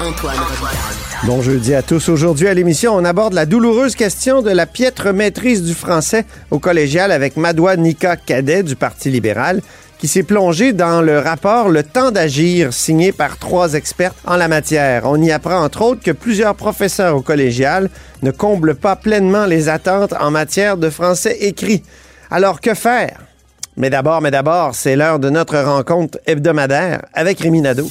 Antoine à tous. Aujourd'hui à l'émission, on aborde la douloureuse question de la piètre maîtrise du français au collégial avec Madoua Nika Cadet du Parti libéral qui s'est plongée dans le rapport Le temps d'agir signé par trois experts en la matière. On y apprend entre autres que plusieurs professeurs au collégial ne comblent pas pleinement les attentes en matière de français écrit. Alors que faire? Mais d'abord, mais d'abord, c'est l'heure de notre rencontre hebdomadaire avec Rémi Nadeau.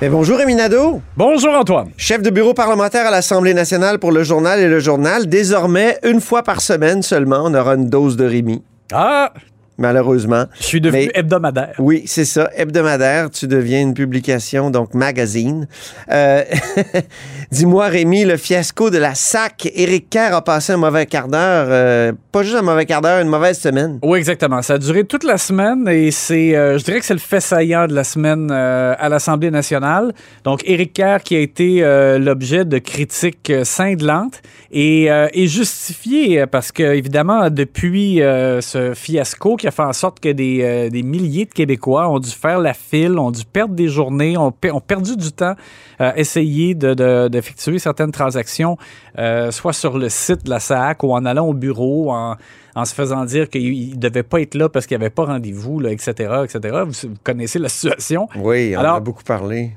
Mais bonjour Rémi Nadeau. Bonjour, Antoine. Chef de bureau parlementaire à l'Assemblée nationale pour le journal et le journal. Désormais, une fois par semaine seulement, on aura une dose de Rémi. Ah, Malheureusement. je suis devenu Mais- hebdomadaire. Oui, c'est ça. Hebdomadaire, tu deviens une publication, donc magazine. Euh, Dis-moi, Rémi, le fiasco de la SAC. Éric Kerr a passé un mauvais quart d'heure. euh, pas juste un mauvais quart d'heure, une mauvaise semaine. Oui, exactement. Ça a duré toute la semaine et c'est, euh, je dirais que c'est le fait saillant de la semaine à l'Assemblée nationale. Donc, Éric Kerr qui a été l'objet de critiques cinglantes et, et justifiées parce que, évidemment, depuis ce fiasco qui a fait en sorte que des, euh, des milliers de Québécois ont dû faire la file, ont dû perdre des journées, ont, pe- ont perdu du temps à essayer de, de- d'effectuer certaines transactions, euh, soit sur le site de la SAC ou en allant au bureau, en, en se faisant dire qu'il ne devait pas être là parce qu'il n'y avait pas rendez-vous, etc., etc. Vous, vous connaissez la situation. Oui, on Alors- en a beaucoup parlé.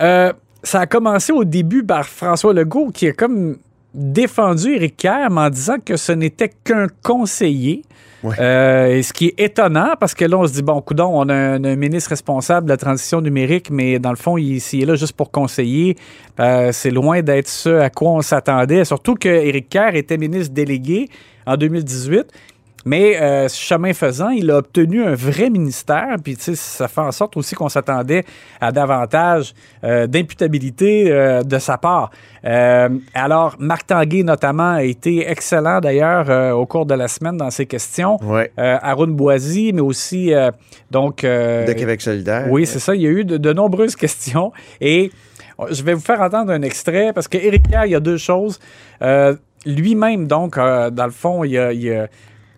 Euh, ça a commencé au début par François Legault qui a comme défendu Éric Kerr en disant que ce n'était qu'un conseiller. Ouais. Euh, ce qui est étonnant, parce que là, on se dit, bon, coudon, on a un, un ministre responsable de la transition numérique, mais dans le fond, il, est là juste pour conseiller, euh, c'est loin d'être ce à quoi on s'attendait. Surtout que Éric Kerr était ministre délégué en 2018. Mais euh, chemin faisant, il a obtenu un vrai ministère, puis tu sais, ça fait en sorte aussi qu'on s'attendait à davantage euh, d'imputabilité euh, de sa part. Euh, alors, Marc Tanguay, notamment, a été excellent d'ailleurs au cours de la semaine dans ses questions. Ouais. Arun Boisy, mais aussi, donc... De Québec solidaire. oui, c'est ça. Il y a eu de, de nombreuses questions. Et euh, je vais vous faire entendre un extrait parce que Kerr, il y a deux choses. Lui-même, donc, euh, dans le fond, il a, il a-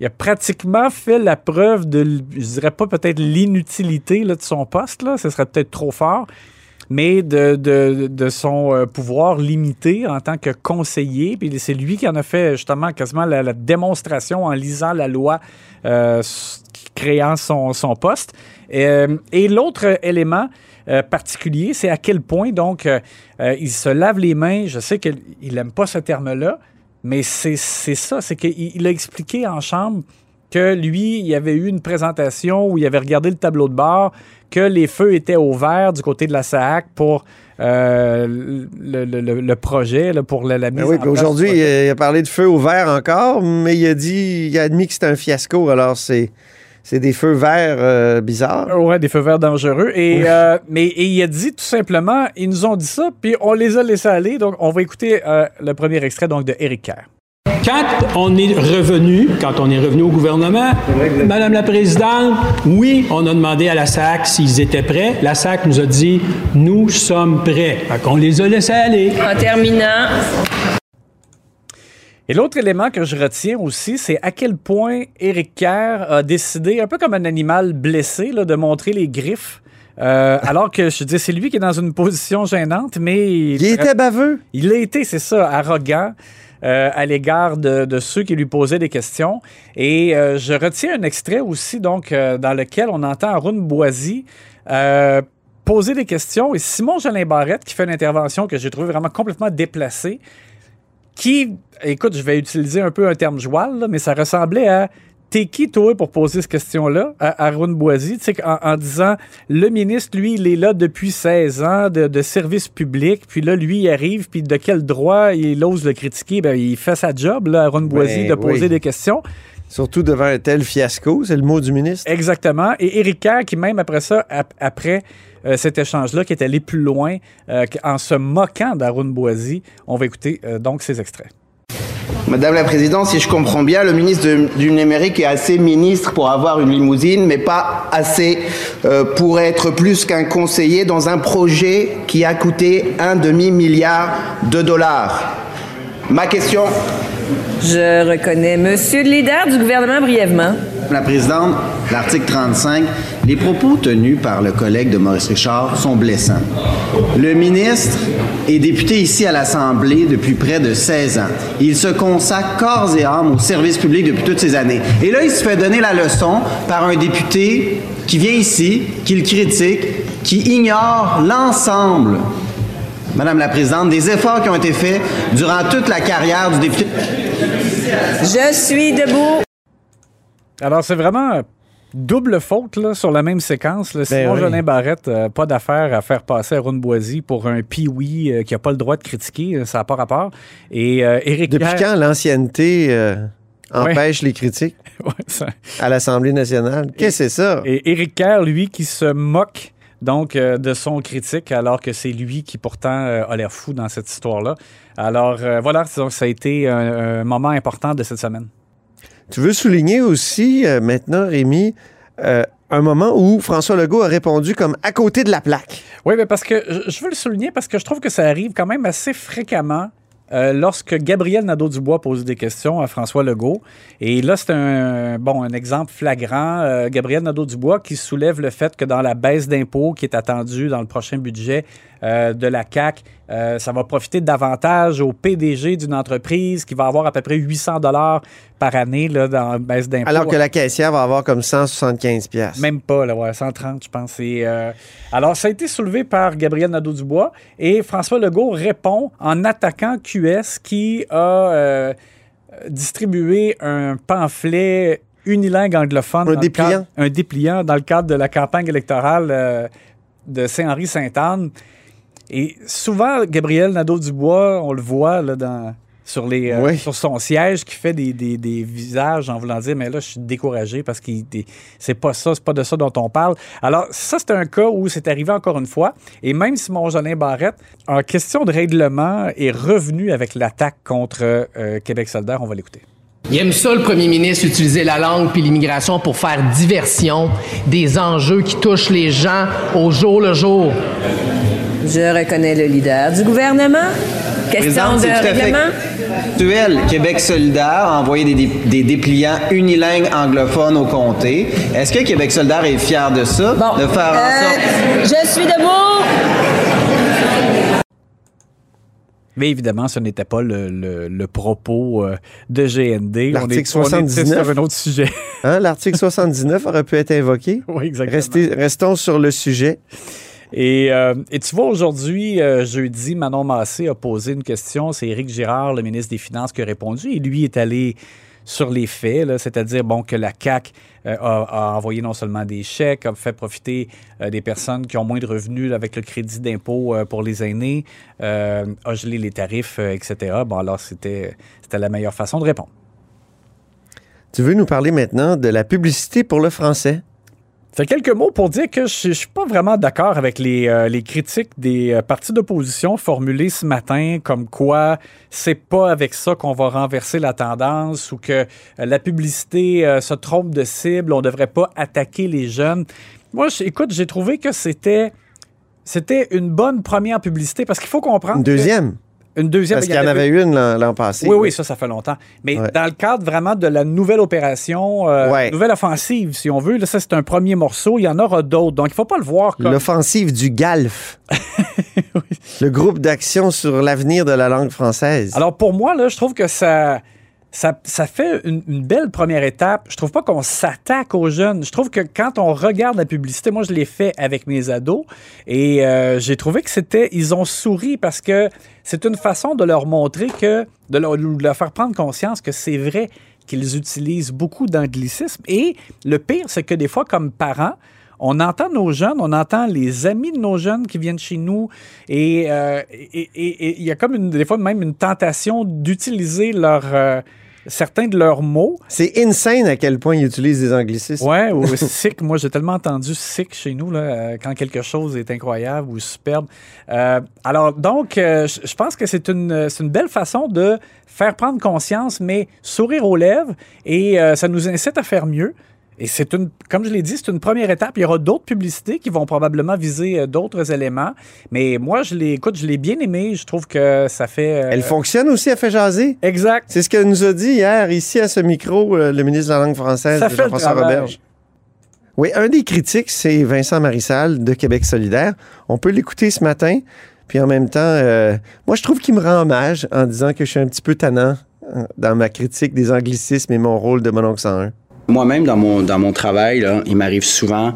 il a pratiquement fait la preuve de, je dirais pas peut-être l'inutilité de son poste, là, ce serait peut-être trop fort, mais de, de- de son euh, pouvoir limité en tant que conseiller. Puis c'est lui qui en a fait justement quasiment la, démonstration en lisant la loi euh, créant son, son poste. Euh, et l'autre élément particulier, c'est à quel point donc il se lave les mains. Je sais qu'il n'aime pas ce terme-là, mais c'est ça, c'est qu'il il a expliqué en chambre que lui, il y avait eu une présentation où il avait regardé le tableau de bord, que les feux étaient au vert du côté de la SAC pour euh, le, le- le- projet, là, pour la, la mise Ben oui, en puis place aujourd'hui, il a parlé de feu au vert encore, mais il a dit, il a admis que c'était un fiasco. Alors, c'est, c'est des feux verts euh, bizarres. Ouais, des feux verts dangereux. Et, euh, mais et il a dit tout simplement, ils nous ont dit ça, puis on les a laissés aller. Donc, on va écouter euh, le premier extrait donc, de Eric Kerr. Quand on est revenu, quand on est revenu au gouvernement, Madame la Présidente, oui, on a demandé à la SAC s'ils étaient prêts. La SAC nous a dit, nous sommes prêts. Fait qu'on les a laissés aller. En terminant, Et l'autre élément que je retiens aussi, c'est à quel point Éric Kerr a décidé, un peu comme un animal blessé, là, de montrer les griffes. Euh, alors que je dis, c'est lui qui est dans une position gênante, mais. Il était baveux. Il a été, c'est ça, arrogant. euh, à l'égard de, de ceux qui lui posaient des questions. Et euh, je retiens un extrait aussi, donc, dans lequel on entend Arun Boisy poser des questions. Et Simon Jolin Barrette, qui fait une intervention que j'ai trouvée vraiment complètement déplacée, qui, écoute, je vais utiliser un peu un terme joual, là, mais ça ressemblait à T'es qui, toi, pour poser cette question-là à Arun Boisy? En, en disant, le ministre, lui, il est là depuis 16 ans de, de service public, puis là, lui, il arrive, puis de quel droit il ose le critiquer? Ben, il fait sa job, là, Arun Boisy, Ben de poser oui. des questions. Surtout devant un tel fiasco, c'est le mot du ministre. Exactement. Et Éric Kerr, qui même après ça, ap- après euh, cet échange-là, qui est allé plus loin euh, en se moquant d'Arun Boisy, on va écouter euh, donc ces extraits. Madame la Présidente, si je comprends bien, le ministre du numérique est assez ministre pour avoir une limousine, mais pas assez pour être plus qu'un conseiller dans un projet qui a coûté un demi-milliard de dollars. Ma question, Je reconnais Monsieur le leader du gouvernement brièvement. La Présidente, l'article 35, les propos tenus par le collègue de Maurice Richard sont blessants. Le ministre est député ici à l'Assemblée depuis près de 16 ans. Il se consacre corps et âme au service public depuis toutes ces années. Et là, il se fait donner la leçon par un député qui vient ici, qui le critique, qui ignore l'ensemble Madame la Présidente, des efforts qui ont été faits durant toute la carrière du député. Je suis debout. Alors, c'est vraiment euh, double faute là, sur la même séquence. Là. Simon oui. Jolin Barrette, euh, pas d'affaire à faire passer Arun Boisy pour un pioui euh, qui n'a pas le droit de critiquer. euh, Ça n'a pas rapport. Et euh, Éric Depuis quand l'ancienneté euh, Ouais. empêche les critiques Ouais, ça- à l'Assemblée nationale? Qu'est-ce que c'est ça? Et Éric Kerr, lui, qui se moque donc euh, de son critique, alors que c'est lui qui pourtant euh, a l'air fou dans cette histoire-là. Alors euh, voilà, donc, ça a été un, un moment important de cette semaine. Tu veux souligner aussi maintenant, Rémi, un moment où François Legault a répondu comme à côté de la plaque? Oui, mais parce que je veux le souligner parce que je trouve que ça arrive quand même assez fréquemment. Euh, lorsque Gabriel Nadeau-Dubois pose des questions à François Legault. Et là, c'est un, bon, exemple flagrant. euh, Gabriel Nadeau-Dubois qui soulève le fait que dans la baisse d'impôts qui est attendue dans le prochain budget euh, de la CAC, euh, ça va profiter davantage au PDG d'une entreprise qui va avoir à peu près 800 dollars par année là, dans la baisse d'impôts. Alors que la caissière va avoir comme 175 pièces. Même pas, là, ouais, 130, je pense. Et, euh, alors, ça a été soulevé par Gabriel Nadeau-Dubois et François Legault répond en attaquant QS qui a distribué un pamphlet unilingue anglophone. Un dans le dépliant. cadre- un dépliant dans le cadre de la campagne électorale euh, de Saint-Henri-Sainte-Anne. Et souvent, Gabriel Nadeau-Dubois, on le voit là, dans, sur, les, euh, Oui. sur son siège qui fait des, des- des visages en voulant dire Mais là, je suis découragé parce que c'est pas ça, c'est pas de ça dont on parle. Alors, ça, c'est un cas où c'est arrivé encore une fois. Et même Simon Jolin Barrette, en question de règlement, est revenu avec l'attaque contre euh, Québec solidaire. On va l'écouter. Il aime ça, le premier ministre, utiliser la langue puis l'immigration pour faire diversion des enjeux qui touchent les gens au jour le jour. Je reconnais le leader du gouvernement. Question de règlement. Actuel, Québec solidaire a envoyé des, dé- des dépliants unilingues anglophones au comté. Est-ce que Québec solidaire est fier de ça? Bon. De faire en sorte... Euh, je suis debout. Mais évidemment, ce n'était pas le, le- le propos euh, de GND. L'article est- on était 79. sur un autre sujet. Hein, L'article 79 aurait pu être invoqué. oui, exactement. Restez- restons sur le sujet. Et, euh, et tu vois, aujourd'hui, euh, jeudi, Manon Massé a posé une question. C'est Éric Girard, le ministre des Finances, qui a répondu. Et lui est allé sur les faits, c'est-à-dire bon, que la CAQ euh, a, envoyé non seulement des chèques, a fait profiter des personnes qui ont moins de revenus avec le crédit d'impôt pour les aînés, a gelé les tarifs, etc. Bon, alors, c'était la meilleure façon de répondre. Tu veux nous parler maintenant de la publicité pour le français? Fait quelques mots pour dire que je ne suis pas vraiment d'accord avec les, euh, les critiques des euh, partis d'opposition formulées ce matin, comme quoi c'est pas avec ça qu'on va renverser la tendance ou que euh, la publicité se trompe de cible, on devrait pas attaquer les jeunes. Moi, j'- écoute, j'ai trouvé que c'était c'était une bonne première publicité parce qu'il faut comprendre. Une deuxième? Une deuxième. Parce qu'il y en avait une l'an passé. Oui, oui, ça, ça fait longtemps. Mais Ouais. dans le cadre vraiment de la nouvelle opération, euh, Ouais. nouvelle offensive, si on veut, là, ça, c'est un premier morceau. Il y en aura d'autres. Donc, il ne faut pas le voir comme. L'offensive du GALF. Le groupe d'action sur l'avenir de la langue française. Alors, pour moi, là, je trouve que ça. Ça, ça fait une, belle première étape. Je trouve pas qu'on s'attaque aux jeunes. Je trouve que quand on regarde la publicité, moi je l'ai fait avec mes ados et euh, j'ai trouvé que c'était, ils ont souri parce que c'est une façon de leur montrer que, de leur, faire prendre conscience que c'est vrai qu'ils utilisent beaucoup d'anglicisme. Et le pire, c'est que des fois, comme parents, on entend nos jeunes, on entend les amis de nos jeunes qui viennent chez nous et euh, et- et- il y a comme une, des fois même une tentation d'utiliser leur, euh, certains de leurs mots. C'est insane à quel point ils utilisent des anglicismes. Ouais, ou sick. Moi, j'ai tellement entendu sick chez nous là, euh, quand quelque chose est incroyable ou superbe. Euh, alors, donc, euh, je pense que c'est une, une belle façon de faire prendre conscience, mais sourire aux lèvres et euh, ça nous incite à faire mieux. Et c'est une, comme je l'ai dit, c'est une première étape. Il y aura d'autres publicités qui vont probablement viser euh, d'autres éléments. Mais moi, je l'ai, écoute, je l'ai bien aimé. Je trouve que ça fait. euh, Elle fonctionne aussi, elle fait jaser. Exact. C'est ce que nous a dit hier, ici à ce micro, euh, le ministre de la langue française, Jean-François. Roberge. Oui, un des critiques, c'est Vincent Marissal de Québec solidaire. On peut l'écouter ce matin. Puis en même temps, euh, moi, je trouve qu'il me rend hommage en disant que je suis un petit peu tannant dans ma critique des anglicismes et mon rôle de mon oncle 101. Moi-même, dans mon, dans mon travail, il m'arrive souvent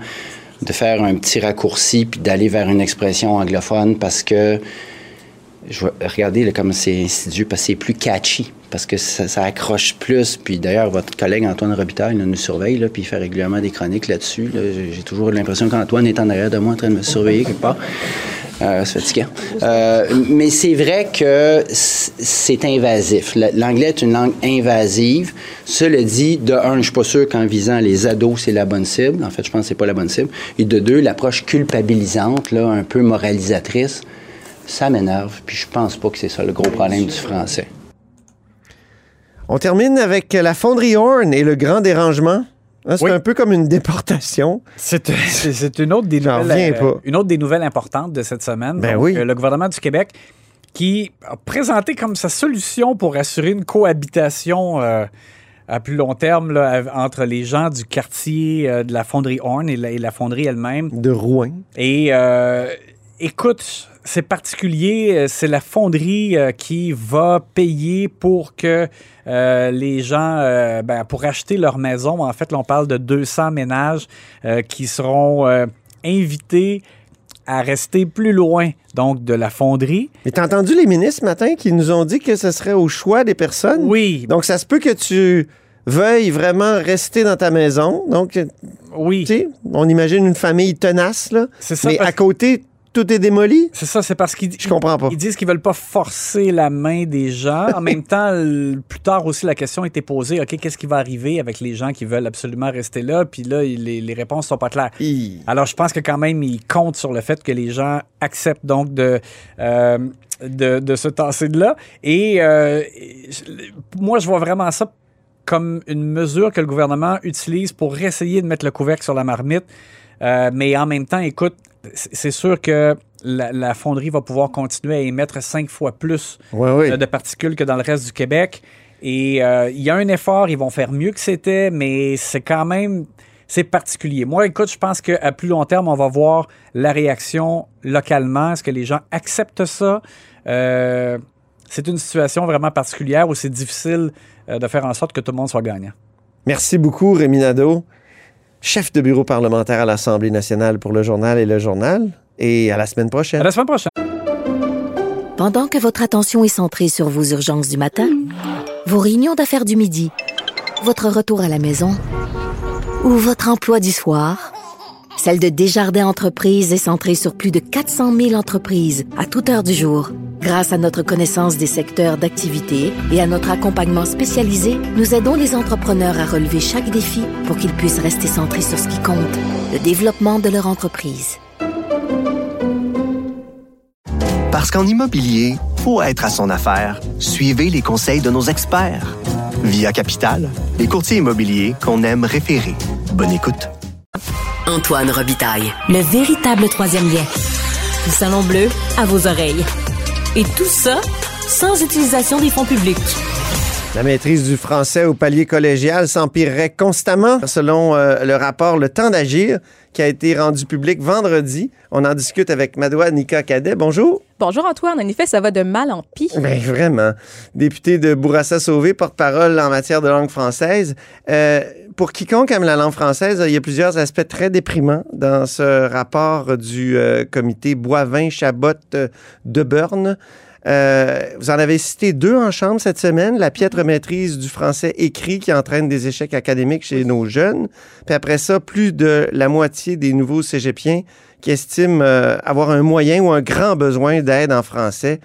de faire un petit raccourci puis d'aller vers une expression anglophone parce que, je regardez comme c'est insidieux, parce que c'est plus catchy, parce que ça, accroche plus. Puis d'ailleurs, votre collègue Antoine Robitaille là, nous surveille, là, puis il fait régulièrement des chroniques là-dessus. là. J'ai j'ai toujours l'impression qu'Antoine est en arrière de moi en train de me surveiller quelque part. C'est fatigant. Euh, mais c'est vrai que c'est invasif. L'anglais est une langue invasive. Cela dit, de un, je suis pas sûr qu'en visant les ados, c'est la bonne cible. En fait, je pense que c'est pas la bonne cible. Et de deux, l'approche culpabilisante, là, un peu moralisatrice, ça m'énerve. Puis je pense pas que c'est ça le gros problème du français. On termine avec la fonderie Horn et le grand dérangement. Hein, c'est Oui. un peu comme une déportation. C'est une autre des nouvelles, pas. une autre des nouvelles importantes de cette semaine. Ben Donc, oui. euh, le gouvernement du Québec qui a présenté comme sa solution pour assurer une cohabitation euh, à plus long terme là, entre les gens du quartier euh, de la fonderie Horn et la, et la fonderie elle-même. De Rouen. Et euh, écoute, c'est particulier. euh, C'est la fonderie euh, qui va payer pour que euh, les gens, euh, ben, pour acheter leur maison. En fait, là, on parle de 200 ménages euh, qui seront invités à rester plus loin donc de la fonderie. Mais t'as entendu les ministres ce matin qui nous ont dit que ce serait au choix des personnes? Oui. Donc, ça se peut que tu veuilles vraiment rester dans ta maison. Donc, oui. tu sais, on imagine une famille tenace, là. C'est ça, Mais parce- à côté, tout est démoli? C'est ça, c'est parce qu'ils Je comprends pas. Ils disent qu'ils veulent pas forcer la main des gens. En même temps, plus tard aussi, la question a été posée, OK, qu'est-ce qui va arriver avec les gens qui veulent absolument rester là? Puis là, les, les réponses sont pas claires. Alors, je pense que quand même, ils comptent sur le fait que les gens acceptent donc de... euh, de, de se tasser de là. Et euh, moi, je vois vraiment ça comme une mesure que le gouvernement utilise pour essayer de mettre le couvercle sur la marmite. Euh, mais en même temps, écoute, c'est sûr que la, la fonderie va pouvoir continuer à émettre cinq fois plus oui. euh, de particules que dans le reste du Québec. Et euh, il y a un effort, ils vont faire mieux que c'était, mais c'est quand même c'est particulier. Moi, écoute, je pense qu'à plus long terme, on va voir la réaction localement. Est-ce que les gens acceptent ça? Euh, c'est une situation vraiment particulière où c'est difficile de faire en sorte que tout le monde soit gagnant. Merci beaucoup, Rémi Nadeau, chef de bureau parlementaire à l'Assemblée nationale pour le journal et le journal. Et à la semaine prochaine. À la semaine prochaine. Pendant que votre attention est centrée sur vos urgences du matin, vos réunions d'affaires du midi, votre retour à la maison ou votre emploi du soir, celle de Desjardins Entreprises est centrée sur plus de 400 000 entreprises à toute heure du jour. Grâce à notre connaissance des secteurs d'activité et à notre accompagnement spécialisé, nous aidons les entrepreneurs à relever chaque défi pour qu'ils puissent rester centrés sur ce qui compte, le développement de leur entreprise. Parce qu'en immobilier, pour être à son affaire, suivez les conseils de nos experts. Via Capital, les courtiers immobiliers qu'on aime référer. Bonne écoute. Antoine Robitaille. Le véritable troisième lien. Le salon bleu à vos oreilles. Et tout ça sans utilisation des fonds publics. La maîtrise du français au palier collégial s'empirerait constamment, selon euh, le rapport Le temps d'agir, qui a été rendu public vendredi. On en discute avec Madoua Nika Cadet. Bonjour. Bonjour Antoine. En effet, ça va de mal en pis. Ben, vraiment. Député de Bourassa Sauvé, porte-parole en matière de langue française. Euh, pour quiconque aime la langue française, il y a plusieurs aspects très déprimants dans ce rapport du euh, comité Boivin-Chabot euh. Euh, vous en avez cité deux en chambre cette semaine. La piètre maîtrise du français écrit qui entraîne des échecs académiques chez nos jeunes. Puis après ça, plus de la moitié des nouveaux cégepiens qui estiment euh, avoir un moyen ou un grand besoin d'aide en français.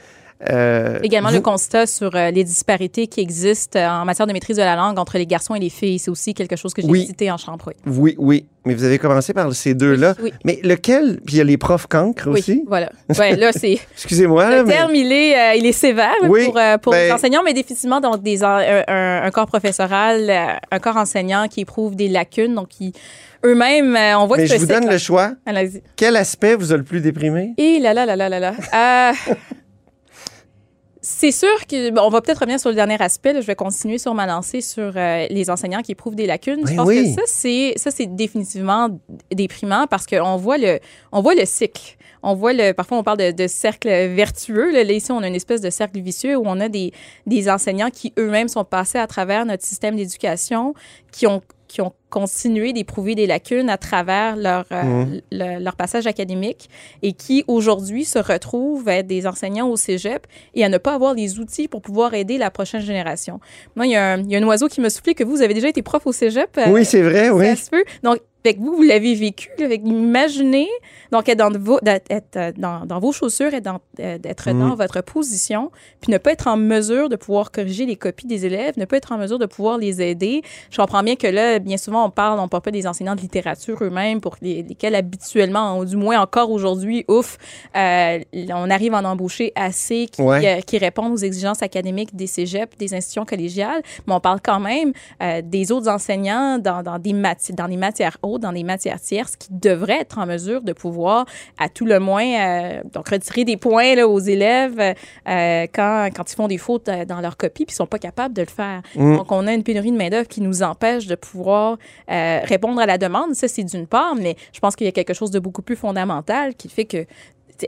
Euh, Également vous- le constat sur euh, les disparités qui existent euh, en matière de maîtrise de la langue entre les garçons et les filles. C'est aussi quelque chose que j'ai Oui. cité en chambre. Oui. Oui, oui. Mais vous avez commencé par ces deux-là. Oui. Mais lequel? Puis il y a les profs cancres Oui, aussi. voilà. Ouais, là, c'est. Excusez-moi. Le mais- terme, il est, euh, il est sévère pour, euh, pour ben- les enseignants, mais définitivement donc des, un, un- un corps professoral, un corps enseignant qui éprouve des lacunes, donc qui eux-mêmes, euh, on voit Mais que je vous donne là. le choix. Quel aspect vous a le plus déprimé? Et là là là là là là. Euh, c'est sûr que bon, on va peut-être revenir sur le dernier aspect. là. Je vais continuer sur ma lancée sur euh, les enseignants qui éprouvent des lacunes. Je Ben pense oui. que ça c'est ça c'est définitivement déprimant parce qu'on voit le on voit le cycle. On voit le parfois on parle de, de cercle vertueux. Là, Là, ici on a une espèce de cercle vicieux où on a des des enseignants qui eux-mêmes sont passés à travers notre système d'éducation, qui ont qui ont continué d'éprouver des lacunes à travers leur, euh, Mhm. le- leur passage académique et qui aujourd'hui se retrouvent à être des enseignants au cégep et à ne pas avoir les outils pour pouvoir aider la prochaine génération. Moi, il y a un, il y a un oiseau qui me soufflait que vous, vous avez déjà été prof au cégep. euh, Oui, c'est vrai, oui. Ça se peut. Donc, fait que vous, vous l'avez vécu. là, Fait que imaginez, donc, être dans vos, être, euh, dans, dans vos chaussures, être dans- euh, d'être Mhm. dans votre position, puis ne pas être en mesure de pouvoir corriger les copies des élèves, ne pas être en mesure de pouvoir les aider. Je comprends bien que là, bien souvent, on parle, on parle pas des enseignants de littérature eux-mêmes, pour les- lesquels habituellement, ou du moins encore aujourd'hui, ouf, euh, on arrive à en embaucher assez qui, Ouais. euh, qui répondent aux exigences académiques des cégeps, des institutions collégiales, mais on parle quand même euh, des autres enseignants dans, dans, des mati- dans des matières hautes, dans des matières tierces, qui devraient être en mesure de pouvoir, à tout le moins, euh, donc retirer des points là, aux élèves euh, quand, quand ils font des fautes euh, dans leur copie, puis ils sont pas capables de le faire. Mm. Donc, on a une pénurie de main-d'œuvre qui nous empêche de pouvoir euh, répondre à la demande. Ça, c'est d'une part, mais je pense qu'il y a quelque chose de beaucoup plus fondamental qui fait que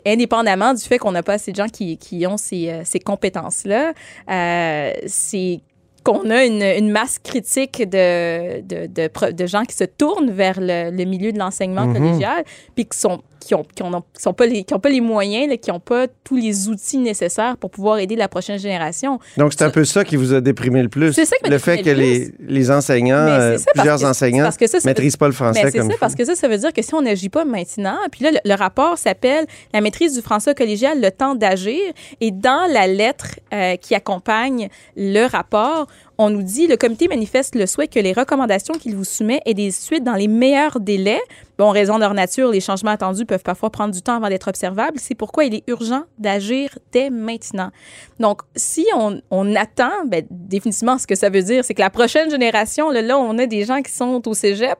indépendamment du fait qu'on n'a pas assez de gens qui, qui ont ces, ces compétences-là, euh, c'est qu'on a une, une masse critique de, de, de, gens qui se tournent vers le, le milieu de l'enseignement Mhm. collégial, puis qui sont qui ont, qui ont, qui pas les qui ont pas les moyens, là, qui n'ont pas tous les outils nécessaires pour pouvoir aider la prochaine génération. Donc, c'est un peu ça qui vous a déprimé le plus. C'est ça qui Le fait que les, les enseignants, euh, plusieurs que- enseignants, veut- maîtrisent pas le français comme ça, parce que ça, ça veut dire que si on n'agit pas maintenant, puis là, le, le rapport s'appelle La maîtrise du français collégial, le temps d'agir. Et dans la lettre euh, qui accompagne le rapport, on nous dit le comité manifeste le souhait que les recommandations qu'il vous soumet aient des suites dans les meilleurs délais. Bon, en raison de leur nature, les changements attendus peuvent parfois prendre du temps avant d'être observables. C'est pourquoi il est urgent d'agir dès maintenant. Donc, si on, attend, ben, définitivement, ce que ça veut dire, c'est que la prochaine génération, là, là, on a des gens qui sont au cégep,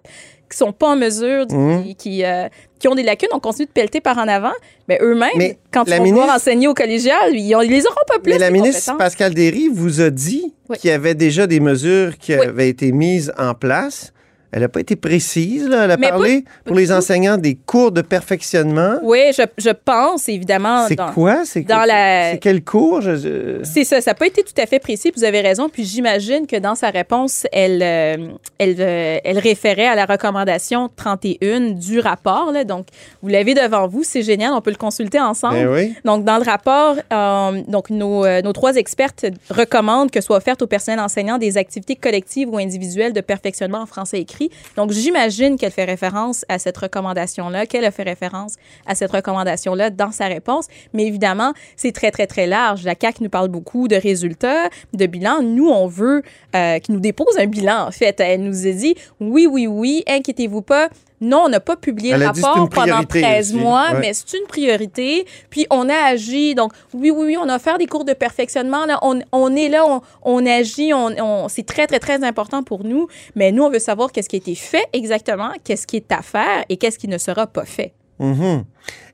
qui sont pas en mesure, qui, Mhm. qui, euh, qui ont des lacunes, on continue de pelleter par en avant. Mais eux-mêmes, Mais quand ils vont ministre- pouvoir enseigner au collégial, ils, ont- ils les auront pas plus. Mais la ministre. Pascal Derry vous a dit qu'il y avait déjà des mesures qui avaient été mises en place. Elle n'a pas été précise, là. Elle a Mais parlé pour les enseignants des cours de perfectionnement. Oui, je, je pense évidemment. C'est quoi? C'est dans la- c'est quel cours? Je- je- C'est ça, ça n'a pas été tout à fait précis, vous avez raison. Puis j'imagine que dans sa réponse, elle, euh, elle, euh, elle référait à la recommandation 31 du rapport. là. Donc, vous l'avez devant vous, c'est génial, on peut le consulter ensemble. Ben oui. Donc, dans le rapport, euh, donc nos, nos trois expertes recommandent que soient offertes au personnel enseignant des activités collectives ou individuelles de perfectionnement en français écrit. Donc, j'imagine qu'elle fait référence à cette recommandation-là, qu'elle a fait référence à cette recommandation-là dans sa réponse. Mais évidemment, c'est très, très, très large. La CAQ nous parle beaucoup de résultats, de bilan. Nous, on veut euh, nous dépose un bilan, en fait. Elle nous a dit, oui, oui, oui, inquiétez-vous pas. Non, on n'a pas publié le rapport pendant priorité 13 aussi. mois, Ouais. mais c'est une priorité. Puis on a agi. Donc, oui, oui, oui, on a offert des cours de perfectionnement. Là, on, on est là, on, on agit. On, on- c'est très, très, très important pour nous. Mais nous, on veut savoir qu'est-ce qui a été fait exactement, qu'est-ce qui est à faire et qu'est-ce qui ne sera pas fait. Mhm.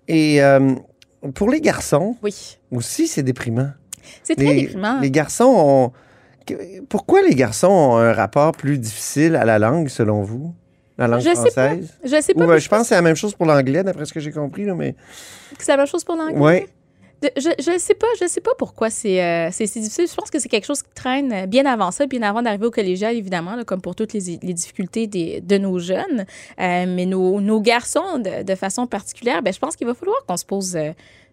Et euh, pour les garçons, Oui. aussi, c'est déprimant. C'est très les, déprimant. les garçons ont... Pourquoi les garçons ont un rapport plus difficile à la langue, selon vous? La langue Je sais pas. française? Je sais pas. Ou, mais euh, je pense que c'est la même chose pour l'anglais, d'après ce que j'ai compris. Là, mais... c'est la même chose pour l'anglais? De- Je je sais pas, je sais pas pourquoi c'est euh, c'est si difficile. Je pense que c'est quelque chose qui traîne bien avant ça, bien avant d'arriver au collégial, évidemment, là, comme pour toutes les, les difficultés des, de nos jeunes. Euh, mais nos, nos garçons, de, de façon particulière, ben, je pense qu'il va falloir qu'on se pose. euh,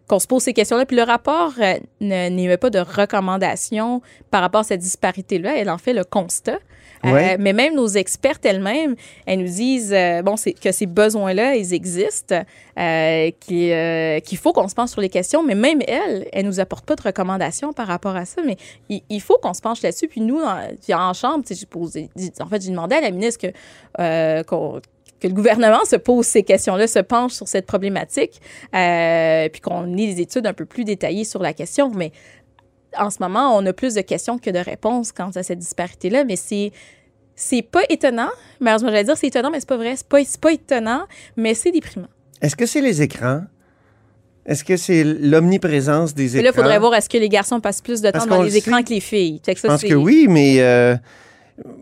qu'on se pose ces questions-là. Puis le rapport euh, ne- n'émet pas de recommandations par rapport à cette disparité-là. Elle en fait le constat. Euh, mais même nos expertes elles-mêmes, elles nous disent euh, bon, que ces besoins-là, ils existent, euh, qu'il faut qu'on se penche sur les questions, mais même elles, elles nous apportent pas de recommandations par rapport à ça. Mais il, il faut qu'on se penche là-dessus. Puis nous, en, puis en chambre, j'ai posé, en fait, j'ai demandé à la ministre que, qu'on- que le gouvernement se pose ces questions-là, se penche sur cette problématique, euh, puis qu'on ait des études un peu plus détaillées sur la question. Mais en ce moment, on a plus de questions que de réponses quant à cette disparité-là, mais c'est c'est pas étonnant. Malheureusement, j'allais dire c'est étonnant, mais c'est pas vrai. C'est pas, c'est pas étonnant, mais c'est déprimant. Est-ce que c'est les écrans? Est-ce que c'est l'omniprésence des Et écrans? là, il faudrait voir est-ce que les garçons passent plus de temps dans les le écrans que les filles. Que ça, Je pense que oui, mais euh,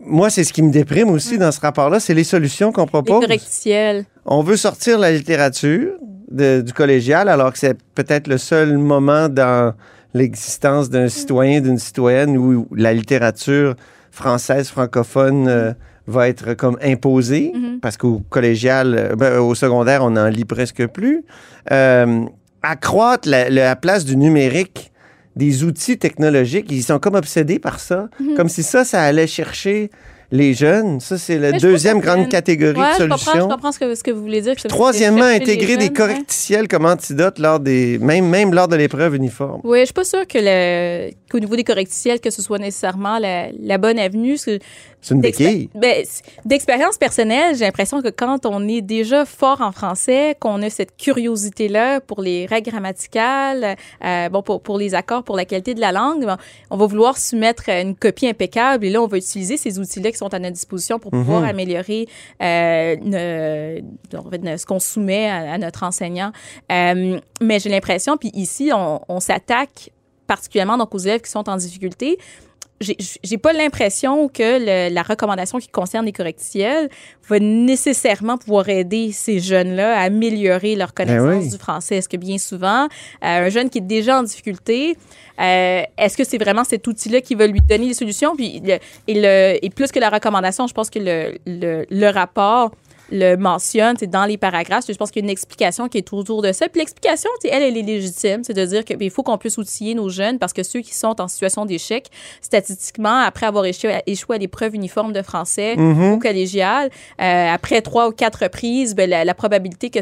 moi, c'est ce qui me déprime aussi dans ce rapport-là, c'est les solutions qu'on Les propose. correctiels. On veut sortir la littérature de- du collégial, alors que c'est peut-être le seul moment dans l'existence d'un citoyen, d'une citoyenne où la littérature française, francophone euh, va être comme imposée, Mhm. parce qu'au collégial, euh, ben, au secondaire, on n'en lit presque plus. Euh, accroître la, la place du numérique, des outils technologiques, ils sont comme obsédés par ça, Mhm. comme si ça, ça allait chercher les jeunes. Ça, c'est la deuxième grande catégorie Ouais, de je comprends, solutions. je comprends ce que, ce que vous voulez dire. que Troisièmement, intégrer des jeunes, ouais. correcticiels comme antidote lors des, même, même lors de l'épreuve uniforme. Oui, je suis pas sûre que le, qu'au niveau des correctiels, que ce soit nécessairement la, la bonne avenue. C'est une béquille. ben, D'expérience personnelle, j'ai l'impression que quand on est déjà fort en français, qu'on a cette curiosité-là pour les règles grammaticales, euh, bon, pour, pour les accords, pour la qualité de la langue, ben, on va vouloir soumettre une copie impeccable et là, on va utiliser ces outils-là qui sont à notre disposition pour pouvoir Mhm. améliorer euh, ne- en fait, ne- ce qu'on soumet à, à notre enseignant. Euh, mais j'ai l'impression, puis ici, on, on s'attaque particulièrement donc aux élèves qui sont en difficulté. J'ai- pas l'impression que le- la recommandation qui concerne les correctiels va nécessairement pouvoir aider ces jeunes-là à améliorer leur connaissance Ben oui. du français. Est-ce que bien souvent, euh, un jeune qui est déjà en difficulté, euh, est-ce que c'est vraiment cet outil-là qui va lui donner les solutions? Puis le- et, le, et plus que la recommandation, je pense que le, le rapport le mentionne, c'est dans les paragraphes. Je pense qu'il y a une explication qui est autour de ça. Puis l'explication, elle, elle est légitime. C'est de dire qu'il faut qu'on puisse outiller nos jeunes parce que ceux qui sont en situation d'échec, statistiquement, après avoir échoué à, échoué à l'épreuve uniforme de français Mhm. ou collégial, euh, après trois ou quatre reprises, ben, la, la probabilité que,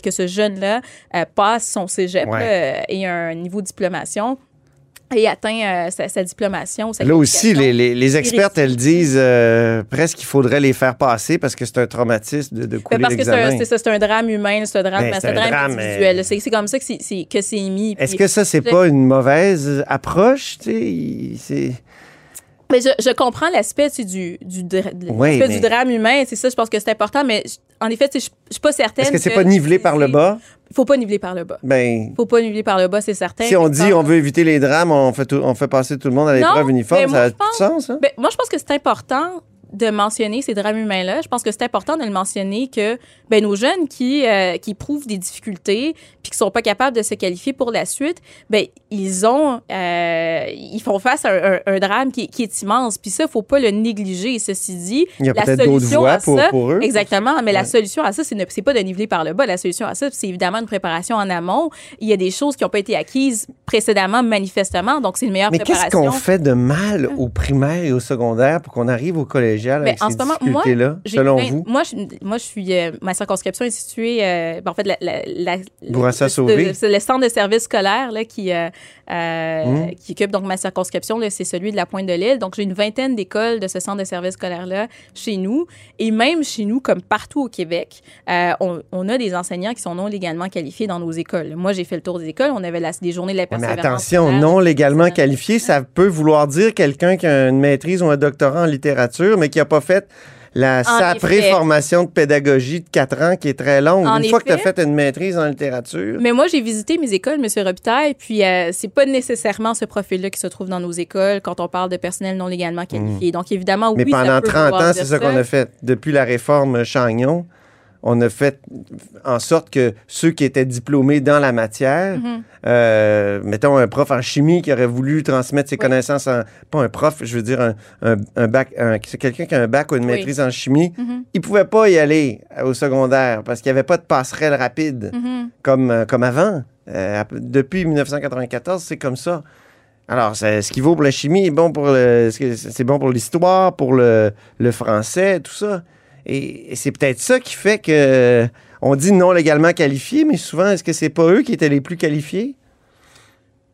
que ce jeune-là euh, passe son cégep Ouais. là, euh, et un niveau de diplomation et atteint euh, sa, sa diplomation. sa Là aussi, les, les- les expertes, elles disent euh, presque qu'il faudrait les faire passer parce que c'est un traumatisme de, de Ben, couler parce que c'est un, drame humain, c'est un drame, Ben, c'est un drame, drame, individuel. mais- C'est, comme ça que c'est, c'est- que c'est mis. Est-ce que ça, c'est pas une mauvaise approche? c'est- Mais je, je comprends l'aspect tu sais, du, du, dra- Oui, mais- du drame humain, c'est ça, je pense que c'est important, mais je- en effet, tu sais, je je suis pas certaine. Est-ce que c'est pas nivelé par le bas? Il faut pas niveler par le bas. Ben, faut pas niveler par le bas, c'est certain. si on dit on veut éviter les drames, on fait, tout- on fait passer tout le monde à l'épreuve uniforme, ça a pense- sens, hein? Ben, moi, je pense que c'est important de mentionner ces drames humains-là. Je pense que c'est important de le mentionner que ben, nos jeunes qui, euh, qui éprouvent des difficultés puis qui sont pas capables de se qualifier pour la suite, ben, ils ont euh, ils font face à un, un- un drame qui, qui est immense. Puis ça, faut pas le négliger. Ceci dit, Il y a la peut-être d'autres solution voies à pour- ça, pour eux. exactement. Mais la solution à ça, c'est ne- pas de niveler par le bas. La solution à ça, c'est évidemment une préparation en amont. Il y a des choses qui n'ont pas été acquises précédemment, manifestement. Donc, c'est une meilleure Mais qu'est-ce préparation. qu'on fait de mal au primaire et au secondaire pour qu'on arrive au collégial Ben, avec en ces ce moment, difficultés-là, selon vous? Moi, je, moi, je suis. euh, ma circonscription est située. euh, ben, en fait, la, la, la- le- C'est le centre de service scolaire là, qui, euh, euh, Mm. qui occupe donc ma circonscription. C'est celui de la Pointe de l'Île. Donc, j'ai une vingtaine d'écoles de ce centre de service scolaire-là chez nous. Et même chez nous, comme partout au Québec, euh, on, on a des enseignants qui sont non légalement qualifiés dans nos écoles. Moi, j'ai fait le tour des écoles. On avait la- des journées de la Ouais, Mais persévérance. attention, non légalement qualifié, ça peut vouloir dire quelqu'un qui a une maîtrise ou un doctorat en littérature, mais qui n'a pas fait la En saprée effet. formation de pédagogie de 4 ans qui est très longue. En Une fois que tu as fait une maîtrise en littérature. Mais moi, j'ai visité mes écoles, M. Robitaille, puis euh, c'est pas nécessairement ce profil-là qui se trouve dans nos écoles quand on parle de personnel non légalement qualifié. Donc, évidemment. Mais oui, ça pendant peut 30 vouloir ans, c'est ça qu'on a fait. Depuis la réforme Chagnon, on a fait en sorte que ceux qui étaient diplômés dans la matière, Mhm. euh, mettons un prof en chimie qui aurait voulu transmettre ses connaissances en. Pas un prof, je veux dire un, un- un bac. c'est quelqu'un qui a un bac ou une Oui. maîtrise en chimie. Mhm. Il pouvait pas y aller au secondaire parce qu'il n'y avait pas de passerelle rapide Mhm. comme, euh, comme avant. Euh, depuis 1994, c'est comme ça. Alors, ce qui vaut pour la chimie est bon pour le, c'est bon pour l'histoire, pour le, le français, tout ça. Et, et c'est peut-être ça qui fait que on dit non légalement qualifié, mais souvent, est-ce que c'est pas eux qui étaient les plus qualifiés?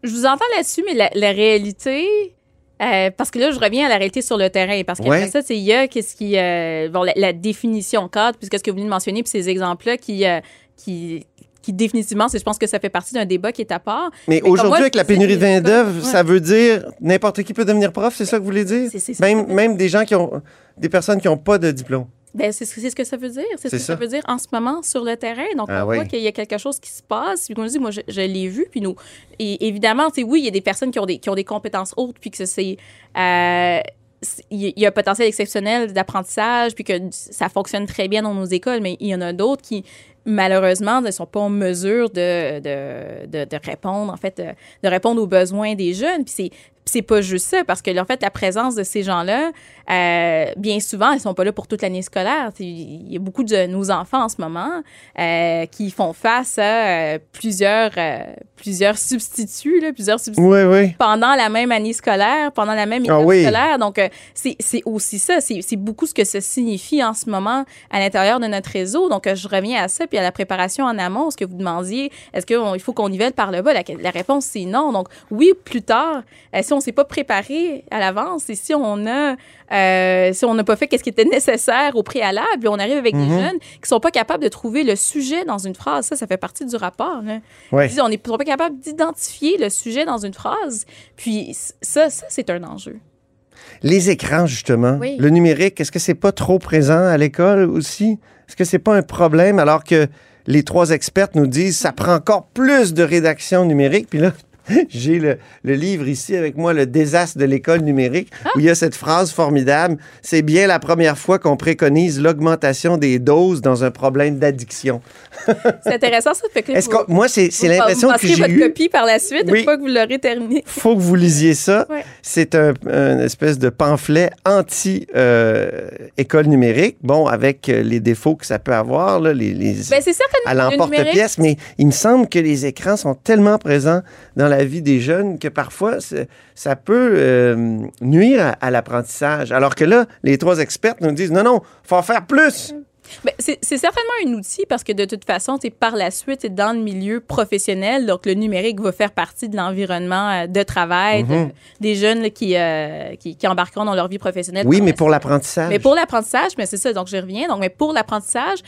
Je vous entends là-dessus, mais la, la réalité, euh, parce que là, je reviens à la réalité sur le terrain, parce qu'après Ouais. ça, c'est il y a qu'est-ce qui, euh, bon, la, la définition cadre, puisque ce que vous venez de mentionner, puis ces exemples-là qui, euh, qui, qui définitivement, je pense que ça fait partie d'un débat qui est à part. Mais, aujourd'hui, avec la pénurie de les main-d'œuvre, écoles- ça veut dire n'importe qui peut devenir prof, c'est ça que vous voulez dire? ça même, même des gens qui ont. des personnes qui n'ont pas de diplôme. Ben, c'est ce que ça veut dire. C'est ce que ça. ça. veut dire en ce moment sur le terrain. Donc, Ah on oui. voit qu'il y a quelque chose qui se passe. Puis, comme je dis, moi, je, je l'ai vu. Puis, nous, et évidemment, oui, il y a des personnes qui ont des, qui ont des compétences hautes, puis que c'est. euh, il y a un potentiel exceptionnel d'apprentissage, puis que ça fonctionne très bien dans nos écoles, mais il y en a d'autres qui, malheureusement, ne sont pas en mesure de, de, de, de répondre, en fait, de, de répondre aux besoins des jeunes. Puis c'est pas juste ça, parce que, en fait, la présence de ces gens-là, euh, bien souvent, ils sont pas là pour toute l'année scolaire. Il y a beaucoup de nos enfants en ce moment euh, qui font face à euh, plusieurs, plusieurs substituts, là, plusieurs substituts Oui, oui. pendant la même année scolaire, pendant la même Ah étape oui. scolaire. Donc, c'est aussi ça. C'est c'est beaucoup ce que ça signifie en ce moment à l'intérieur de notre réseau. Donc, je reviens à ça, puis à la préparation en amont, ce que vous demandiez, est-ce qu'il faut qu'on nivelle par le bas? La, la réponse, c'est non. Donc, oui, plus tard, si on s'est pas préparé à l'avance et si on a... euh, si on n'a pas fait ce qui était nécessaire au préalable, on arrive avec des Mhm. jeunes qui sont pas capables de trouver le sujet dans une phrase. Ça, ça fait partie du rapport. là. Ouais. Disent, on n'est pas capable d'identifier le sujet dans une phrase. Puis ça, ça c'est un enjeu. Les écrans, justement. Oui. Le numérique, est-ce que c'est pas trop présent à l'école aussi? Est-ce que c'est pas un problème alors que les trois expertes nous disent ça prend encore plus de rédaction numérique? Puis là, j'ai le, le livre ici avec moi, Le désastre de l'école numérique, où il y a cette phrase formidable. C'est bien la première fois qu'on préconise l'augmentation des doses dans un problème d'addiction. C'est intéressant, ça. Fait que Est-ce vous- moi, c'est c'est vous- l'impression vous que j'ai votre copie par la suite Oui. une fois que vous l'aurez terminé. faut que vous lisiez ça. Ouais. C'est un, un espèce de pamphlet anti-école numérique, bon, avec euh, les défauts que ça peut avoir, là, les, les- Ben, c'est certain à le l'emporte-pièce, mais il me semble que les écrans sont tellement présents dans la vie des jeunes que parfois, ça peut euh, nuire à, à l'apprentissage. Alors que là, les trois expertes nous disent, non, non, faut en faire plus. Ben, c'est certainement un outil parce que de toute façon, c'est par la suite, c'est dans le milieu professionnel. Donc, le numérique va faire partie de l'environnement euh, de travail de- Mhm. des jeunes là, qui, euh, qui, qui embarqueront dans leur vie professionnelle. Oui, mais la pour l'apprentissage. Mais pour l'apprentissage, mais c'est ça, donc j'y reviens. Donc, mais pour l'apprentissage,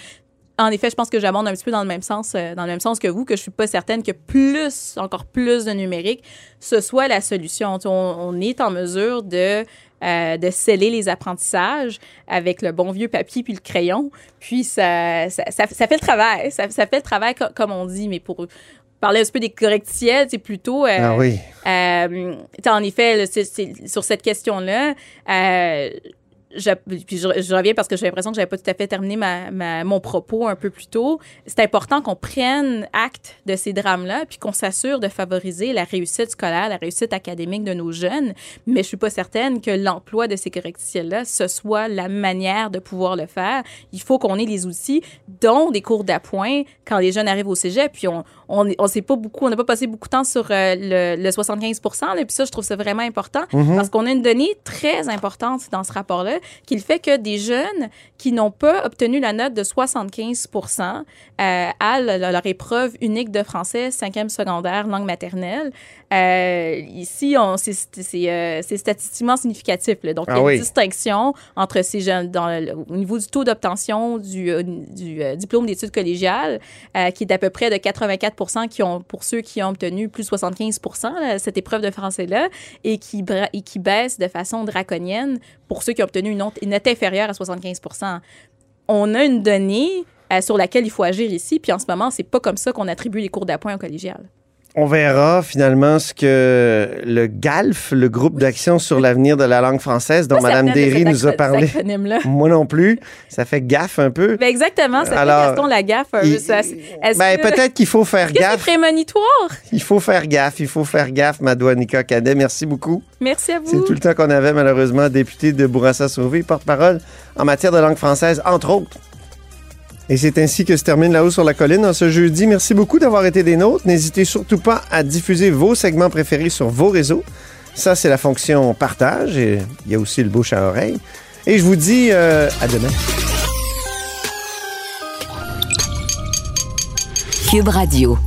en effet, je pense que j'abonde un petit peu dans le même sens, euh, dans le même sens que vous, que je suis pas certaine que plus, encore plus de numérique, ce soit la solution. On, on est en mesure de euh, de sceller les apprentissages avec le bon vieux papier puis le crayon. Puis ça, ça, ça, ça fait le travail. Ça, fait le travail, co- comme on dit, mais pour parler un petit peu des correctiels, c'est plutôt... euh, Ah oui. euh, en effet, là, sur cette question-là, je, puis je, reviens parce que j'ai l'impression que j'avais pas tout à fait terminé ma, ma- mon propos un peu plus tôt. C'est important qu'on prenne acte de ces drames-là, puis qu'on s'assure de favoriser la réussite scolaire, la réussite académique de nos jeunes. Mais je suis pas certaine que l'emploi de ces correctiels-là, ce soit la manière de pouvoir le faire. Il faut qu'on ait les outils, dont des cours d'appoint quand les jeunes arrivent au cégep. Puis on, on, on sait pas beaucoup, on n'a pas passé beaucoup de temps sur euh, le, le 75% là, Puis ça, je trouve ça vraiment important Mhm. parce qu'on a une donnée très importante dans ce rapport-là qui le fait que des jeunes qui n'ont pas obtenu la note de 75% euh, à le- leur épreuve unique de français, cinquième secondaire, langue maternelle, euh, ici, c'est euh, c'est statistiquement significatif. là. Donc, il y a Ah une oui. distinction entre ces jeunes dans le- au niveau du taux d'obtention du, du diplôme d'études collégiales, qui est d'à peu près de 84 qui ont, pour ceux qui ont obtenu plus de 75 là, cette épreuve de français-là, et qui, et qui baisse de façon draconienne pour ceux qui ont obtenu une note, une note inférieure à 75% On a une donnée euh, sur laquelle il faut agir ici, puis en ce moment, c'est pas comme ça qu'on attribue les cours d'appoint au collégial. On verra finalement ce que le GALF, le groupe d'action sur l'avenir de la langue française, dont Mme Derry nous a parlé. Moi non plus. Ça fait gaffe un peu. Ben exactement, ça Alors, fait Gaston Lagaffe. il- ça- est-ce Ben, que- peut-être qu'il faut faire que c'est gaffe. prémonitoire? Il faut faire gaffe. Il faut faire gaffe, Madouanika Cadet. Merci beaucoup. Merci à vous. C'est tout le temps qu'on avait, malheureusement, député de Bourassa-Sauvé, porte-parole en matière de langue française, entre autres. Et c'est ainsi que se termine La Haut sur la colline en ce jeudi. Merci beaucoup d'avoir été des nôtres. N'hésitez surtout pas à diffuser vos segments préférés sur vos réseaux. Ça, c'est la fonction partage. Et il y a aussi le bouche à oreille. Et je vous dis euh, à demain. Cube Radio.